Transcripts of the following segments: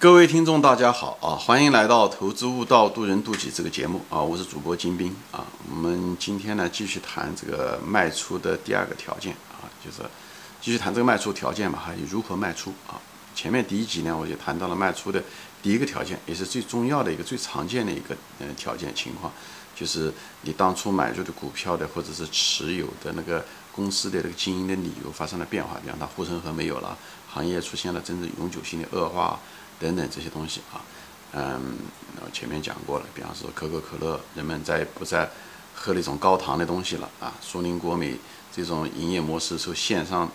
各位听众，大家好啊！欢迎来到《投资悟道，渡人渡己》这个节目啊！我是主播金兵啊。我们今天呢，继续谈这个卖出的第二个条件啊，就是继续谈这个卖出条件嘛，哈如何卖出啊。前面第一集呢，我就谈到了卖出的第一个条件，也是最重要的一个、最常见的一个嗯条件情况，就是你当初买入的股票的或者是持有的那个公司的这个经营的理由发生了变化，比方它护城河没有了，行业出现了真正永久性的恶化。等等这些东西啊，嗯，我前面讲过了，比方说可口可乐，人们再不再喝那种高糖的东西了啊，苏宁国美这种营业模式受线上，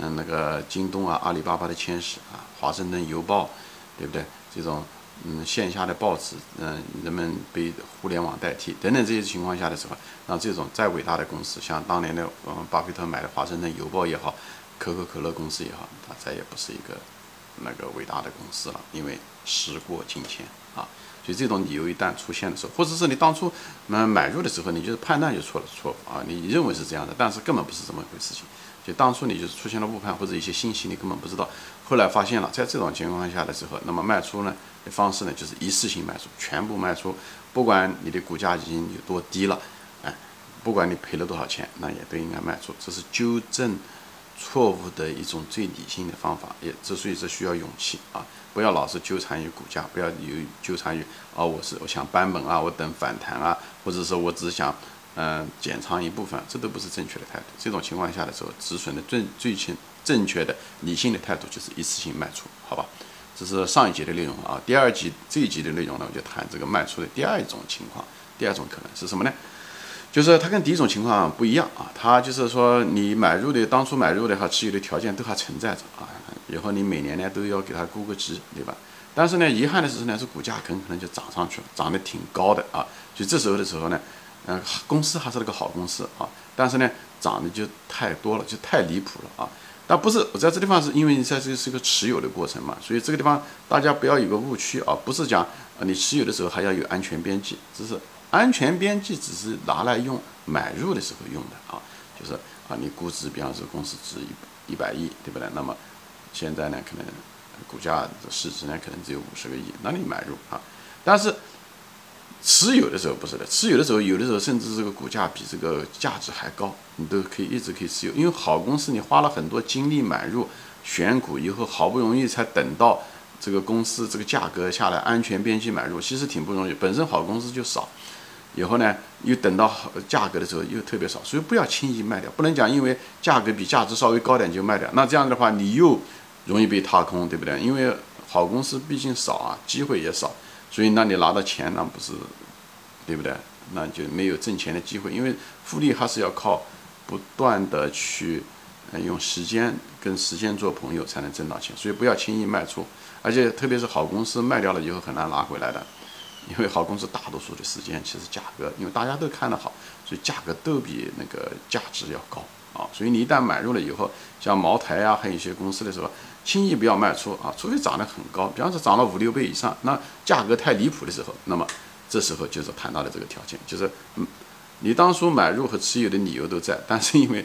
嗯，那个京东啊、阿里巴巴的牵使啊，华盛顿邮报，对不对？这种嗯线下的报纸，嗯，人们被互联网代替等等这些情况下的时候，那这种再伟大的公司，像当年的嗯巴菲特买的华盛顿邮报也好，可口可乐公司也好，它再也不是一个。那个伟大的公司了，因为时过境迁啊，所以这种理由一旦出现的时候，或者是你当初嗯买入的时候，你就是判断就错了错啊，你认为是这样的，但是根本不是这么一回事情，就当初你就是出现了误判或者一些信息你根本不知道，后来发现了，在这种情况下的时候，那么卖出呢的方式呢就是一次性卖出，全部卖出，不管你的股价已经有多低了，哎，不管你赔了多少钱，那也都应该卖出，这是纠正。错误的一种最理性的方法，也之所以是需要勇气啊！不要老是纠缠于股价，不要有纠缠于啊，我是我想扳本啊，我等反弹啊，或者说我只想嗯减仓一部分，这都不是正确的态度。这种情况下的时候，止损的最最轻正确的理性的态度就是一次性卖出，好吧？这是上一节的内容啊。第二集这一集的内容呢，我就谈这个卖出的第二种情况，第二种可能是什么呢？就是它跟第一种情况不一样啊，它就是说你买入的当初买入的哈持有的条件都还存在着啊，以后你每年呢都要给它估个值，对吧？但是呢，遗憾的是呢，是股价很可能就涨上去了，涨得挺高的啊，所以这时候的时候呢，嗯，公司还是那个好公司啊，但是呢，涨得就太多了，就太离谱了啊。但不是我在这地方是因为你在这是一个持有的过程嘛，所以这个地方大家不要有个误区啊，不是讲你持有的时候还要有安全边际，只是。安全边际只是拿来用买入的时候用的啊，就是啊，你估值，比方说公司值一一百亿，对不对？那么现在呢，可能股价的市值呢，可能只有五十个亿，那你买入啊。但是持有的时候不是的，持有的时候有的时候甚至这个股价比这个价值还高，你都可以一直可以持有，因为好公司你花了很多精力买入选股以后，好不容易才等到这个公司这个价格下来，安全边际买入，其实挺不容易，本身好公司就少。以后呢，又等到价格的时候又特别少，所以不要轻易卖掉。不能讲因为价格比价值稍微高点就卖掉，那这样的话你又容易被踏空，对不对？因为好公司毕竟少啊，机会也少，所以那你拿到钱那不是，对不对？那就没有挣钱的机会。因为复利还是要靠不断的去用时间跟时间做朋友才能挣到钱，所以不要轻易卖出。而且特别是好公司卖掉了以后很难拿回来的。因为好公司大多数的时间其实价格，因为大家都看得好，所以价格都比那个价值要高啊。所以你一旦买入了以后，像茅台啊，还有一些公司的时候，轻易不要卖出啊，除非涨得很高，比方说涨了五六倍以上，那价格太离谱的时候，那么这时候就是谈到的这个条件，就是嗯，你当初买入和持有的理由都在，但是因为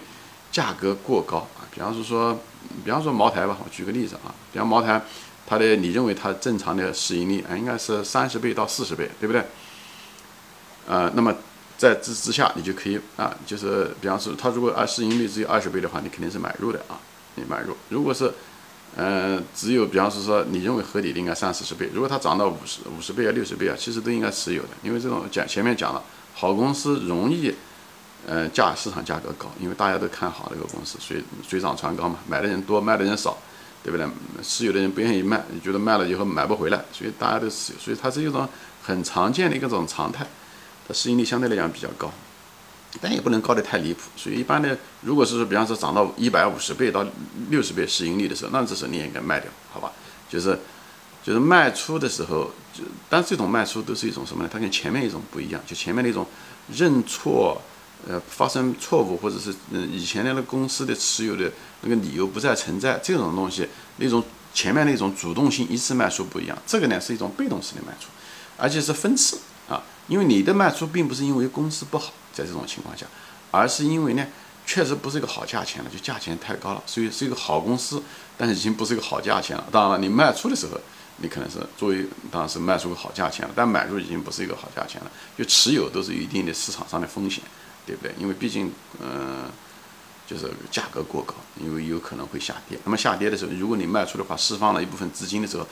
价格过高啊，比方说说，比方说茅台吧，我举个例子啊，比方茅台。它的你认为它正常的市盈率啊，应该是三十倍到四十倍，对不对？呃，那么在之之下，你就可以啊，就是比方说，它如果按市盈率只有二十倍的话，你肯定是买入的啊，你买入。如果是嗯，只有比方说说你认为合理的应该三四十倍，如果它涨到五十五十倍啊、六十倍啊，其实都应该持有的，因为这种讲前面讲了，好公司容易呃价市场价格高，因为大家都看好这个公司，水水涨船高嘛，买的人多，卖的人少。对不对？持有的人不愿意卖，觉得卖了以后买不回来，所以大家都持有，所以它是一种很常见的一个种常态。它市盈率相对来讲比较高，但也不能高得太离谱。所以一般的，如果是说比方说涨到一百五十倍到六十倍市盈率的时候，那这时候你也应该卖掉，好吧？就是就是卖出的时候，就但这种卖出都是一种什么呢？它跟前面一种不一样，就前面那种认错。呃，发生错误或者是嗯以前那个公司的持有的那个理由不再存在，这种东西，那种前面那种主动性一次卖出不一样，这个呢是一种被动式的卖出，而且是分次啊，因为你的卖出并不是因为公司不好，在这种情况下，而是因为呢确实不是一个好价钱了，就价钱太高了，所以是一个好公司，但是已经不是一个好价钱了。当然了，你卖出的时候，你可能是作为当时卖出个好价钱了，但买入已经不是一个好价钱了。就持有都是有一定的市场上的风险，对不对？因为毕竟，嗯，就是价格过高，因为有可能会下跌。那么下跌的时候，如果你卖出的话，释放了一部分资金的时候，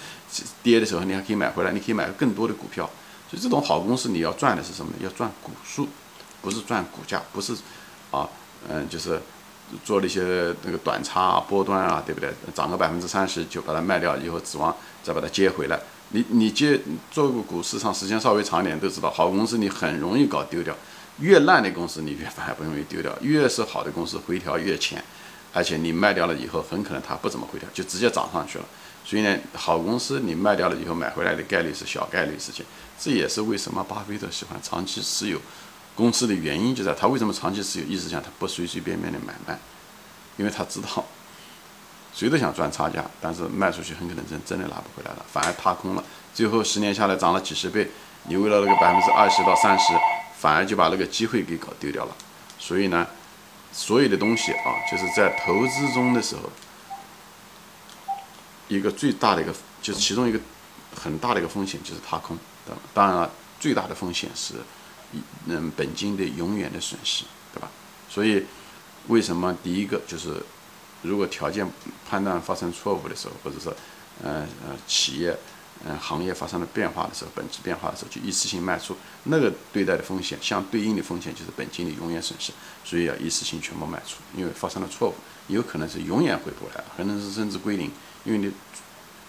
跌的时候你还可以买回来，你可以买更多的股票。所以这种好公司你要赚的是什么？要赚股数，不是赚股价，不是啊，嗯，就是。做了一些那个短差啊、波段啊，对不对？涨个百分之三十就把它卖掉，以后指望再把它接回来。你你接做个股市上时间稍微长一点，都知道好公司你很容易搞丢掉。越烂的公司你越反而不容易丢掉，越是好的公司回调越浅，而且你卖掉了以后，很可能它不怎么回调，就直接涨上去了。所以呢，好公司你卖掉了以后买回来的概率是小概率事情。这也是为什么巴菲特喜欢长期持有。公司的原因就在他为什么长期持有，意思讲他不随随便便的买卖，因为他知道谁都想赚差价，但是卖出去很可能真真的拿不回来了，反而踏空了。最后十年下来涨了几十倍，你为了那个百分之二十到三十，反而就把那个机会给搞丢掉了。所以呢，所有的东西啊，就是在投资中的时候，一个最大的一个就是其中一个很大的一个风险就是踏空。当然了，最大的风险是。嗯，本金的永远的损失，对吧？所以，为什么第一个就是，如果条件判断发生错误的时候，或者说，呃呃，企业，嗯，行业发生了变化的时候，本质变化的时候，就一次性卖出，那个对待的风险，相对应的风险就是本金的永远损失，所以要一次性全部卖出，因为发生了错误，有可能是永远回不来了，可能是甚至归零，因为你，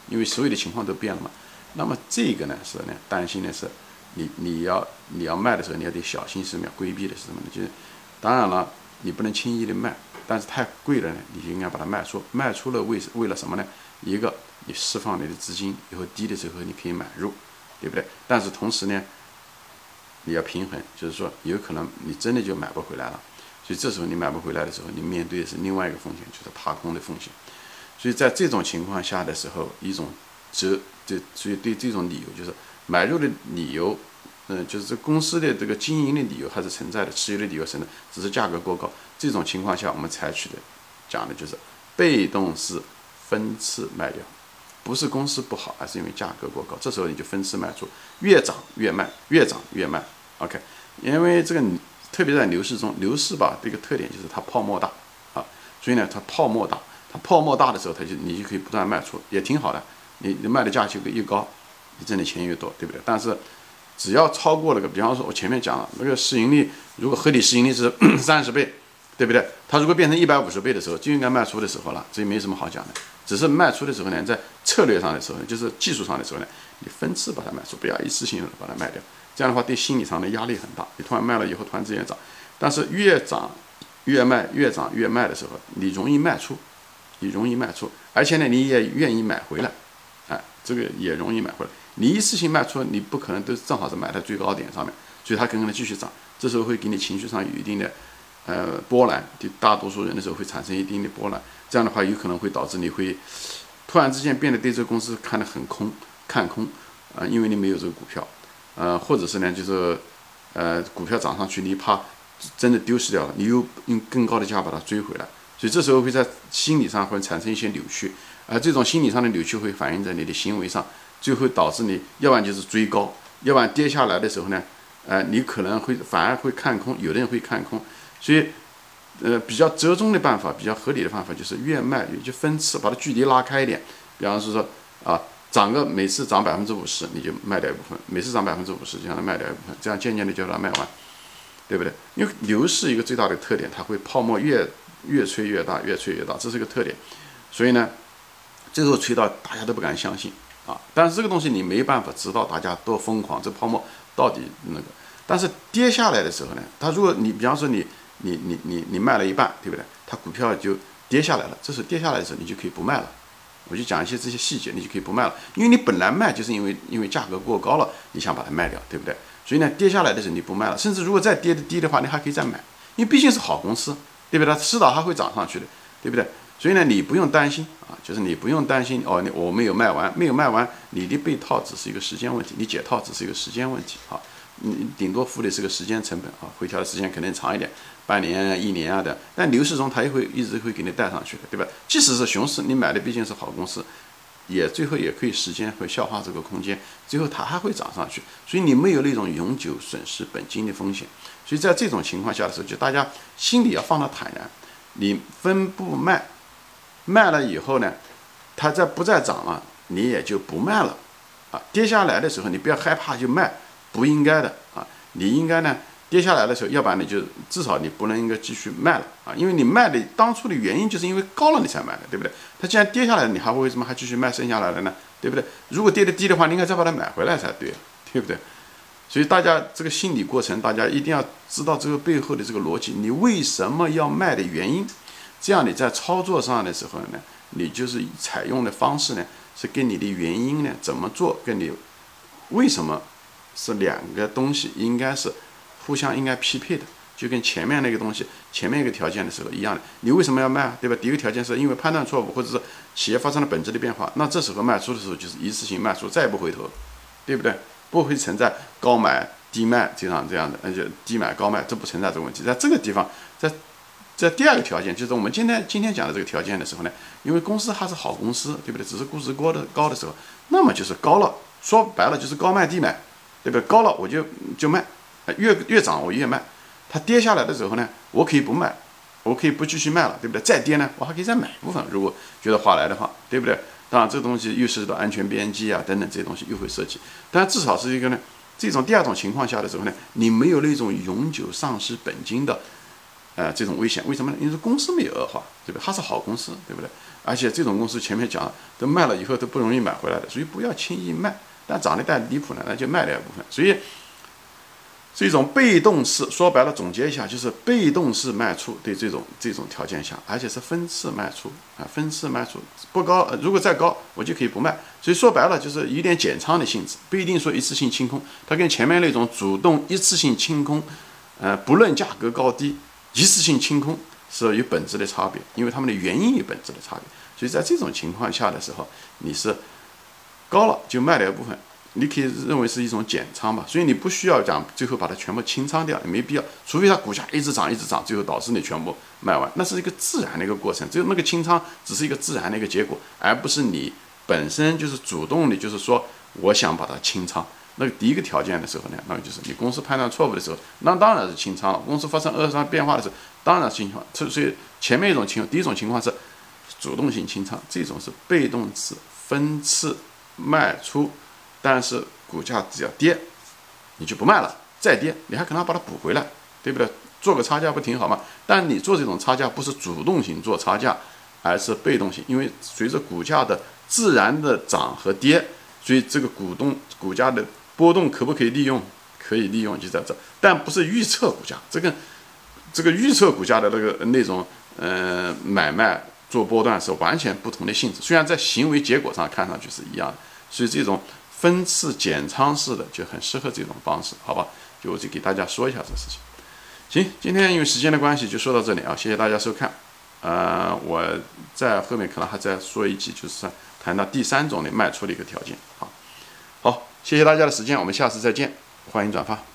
因为所有的情况都变了嘛。那么这个呢，是呢，担心的是。你你要你要卖的时候，你要得小心什么？要规避的是什么呢？就是，当然了，你不能轻易的卖，但是太贵了呢，你就应该把它卖出。卖出了为为了什么呢？一个，你释放你的资金，以后低的时候你可以买入，对不对？但是同时呢，你要平衡，就是说有可能你真的就买不回来了。所以这时候你买不回来的时候，你面对的是另外一个风险，就是踏空的风险。所以在这种情况下的时候，一种折这所以对这种理由就是。买入的理由，嗯，就是这公司的这个经营的理由还是存在的，持有的理由存在，只是价格过高。这种情况下，我们采取的讲的就是被动式分次卖掉，不是公司不好，而是因为价格过高。这时候你就分次卖出，越涨越卖，越涨越卖。OK，因为这个特别在牛市中，牛市吧，这个特点就是它泡沫大啊，所以呢，它泡沫大，它泡沫大的时候，它就你就可以不断卖出，也挺好的。你你卖的价钱越高。你挣的钱越多，对不对？但是只要超过了个，比方说，我前面讲了那个市盈率，如果合理市盈率是 三十倍，对不对？它如果变成一百五十倍的时候，就应该卖出的时候了，这也没什么好讲的。只是卖出的时候呢，在策略上的时候，就是技术上的时候呢，你分次把它卖出，不要一次性把它卖掉。这样的话，对心理上的压力很大。你突然卖了以后，突然之间涨，但是越涨越卖，越涨越卖的时候，你容易卖出，你容易卖出，而且呢，你也愿意买回来，哎，这个也容易买回来。你一次性卖出，你不可能都正好是买在最高点上面，所以它可能继续涨，这时候会给你情绪上有一定的，呃波澜，就大多数人的时候会产生一定的波澜，这样的话有可能会导致你会突然之间变得对这个公司看得很空，看空，啊，因为你没有这个股票，呃，或者是呢，就是呃股票涨上去，你怕真的丢失掉了，你又用更高的价把它追回来，所以这时候会在心理上会产生一些扭曲，而这种心理上的扭曲会反映在你的行为上。最后导致你，要不然就是追高，要不然跌下来的时候呢，呃，你可能会反而会看空，有的人会看空，所以，呃，比较折中的办法，比较合理的办法就是越卖越就分次，把它距离拉开一点。比方说说啊，涨个每次涨百分之五十，你就卖掉一部分；每次涨百分之五十，就让它卖掉一部分，这样渐渐的就把它卖完，对不对？因为牛市一个最大的特点，它会泡沫越越吹越大，越吹越大，这是一个特点。所以呢，最后吹到大家都不敢相信。啊，但是这个东西你没办法知道大家多疯狂，这泡沫到底那个。但是跌下来的时候呢，它如果你比方说你你你你你卖了一半，对不对？它股票就跌下来了，这时候跌下来的时候你就可以不卖了。我就讲一些这些细节，你就可以不卖了，因为你本来卖就是因为因为价格过高了，你想把它卖掉，对不对？所以呢，跌下来的时候你不卖了，甚至如果再跌的低的话，你还可以再买，因为毕竟是好公司，对不对？它迟早它会涨上去的，对不对？所以呢，你不用担心啊，就是你不用担心哦，你我没有卖完，没有卖完，你的被套只是一个时间问题，你解套只是一个时间问题啊，你顶多付的是个时间成本啊，回调的时间肯定长一点，半年、一年啊的，但牛市中它也会一直会给你带上去的，对吧？即使是熊市，你买的毕竟是好公司，也最后也可以时间会消化这个空间，最后它还会涨上去，所以你没有那种永久损失本金的风险。所以在这种情况下的时候，就大家心里要放得坦然。你分步卖，卖了以后呢，它再不再涨了，你也就不卖了。啊，跌下来的时候你不要害怕就卖，不应该的啊，你应该呢。跌下来的时候，要不然你就至少你不能应该继续卖了啊，因为你卖的当初的原因就是因为高了你才买的，对不对？它既然跌下来，你还会为什么还继续卖剩下来的呢？对不对？如果跌得低的话，你应该再把它买回来才对，对不对？所以大家这个心理过程，大家一定要知道这个背后的这个逻辑，你为什么要卖的原因，这样你在操作上的时候呢，你就是采用的方式呢，是跟你的原因呢怎么做，跟你为什么是两个东西，应该是。互相应该匹配的，就跟前面那个东西，前面一个条件的时候一样的。你为什么要卖？对吧？第一个条件是因为判断错误，或者是企业发生了本质的变化，那这时候卖出的时候就是一次性卖出，再也不回头，对不对？不会存在高买低卖这样这样的，那就低买高卖，这不存在这个问题。在这个地方，在在第二个条件，就是我们今天今天讲的这个条件的时候呢，因为公司还是好公司，对不对？只是估值高的高的时候，那么就是高了，说白了就是高卖低买，对不对？高了我就就卖。越越涨我越卖，它跌下来的时候呢，我可以不卖，我可以不继续卖了，对不对？再跌呢，我还可以再买一部分，如果觉得划来的话，对不对？当然，这个东西又涉及到安全边际啊等等这些东西又会涉及，但至少是一个呢，这种第二种情况下的时候呢，你没有那种永久丧失本金的，呃，这种危险。为什么呢？因为公司没有恶化，对不对？它是好公司，对不对？而且这种公司前面讲都卖了以后都不容易买回来的，所以不要轻易卖。但涨得太离谱呢，那就卖掉一部分。所以。是一种被动式，说白了，总结一下就是被动式卖出。对这种这种条件下，而且是分次卖出啊，分次卖出不高，如果再高，我就可以不卖。所以说白了，就是有点减仓的性质，不一定说一次性清空。它跟前面那种主动一次性清空，呃，不论价格高低，一次性清空是有本质的差别，因为它们的原因有本质的差别。所以在这种情况下的时候，你是高了就卖了一部分。你可以认为是一种减仓吧，所以你不需要讲最后把它全部清仓掉，也没必要。除非它股价一直涨一直涨，最后导致你全部卖完，那是一个自然的一个过程。只有那个清仓只是一个自然的一个结果，而不是你本身就是主动的，就是说我想把它清仓。那个第一个条件的时候呢，那么就是你公司判断错误的时候，那当然是清仓了。公司发生恶化变化的时候，当然清仓。所以前面一种情况，第一种情况是主动性清仓，这种是被动式分次卖出。但是股价只要跌，你就不卖了。再跌，你还可能把它补回来，对不对？做个差价不挺好吗？但你做这种差价不是主动型做差价，而是被动型。因为随着股价的自然的涨和跌，所以这个股东股价的波动可不可以利用？可以利用，就在这。但不是预测股价，这个这个预测股价的那个那种呃买卖做波段是完全不同的性质。虽然在行为结果上看上去是一样的，所以这种。分次减仓式的就很适合这种方式，好吧？就我就给大家说一下这事情。行，今天因为时间的关系就说到这里啊，谢谢大家收看。呃，我在后面可能还再说一句，就是谈到第三种的卖出的一个条件。好，谢谢大家的时间，我们下次再见，欢迎转发。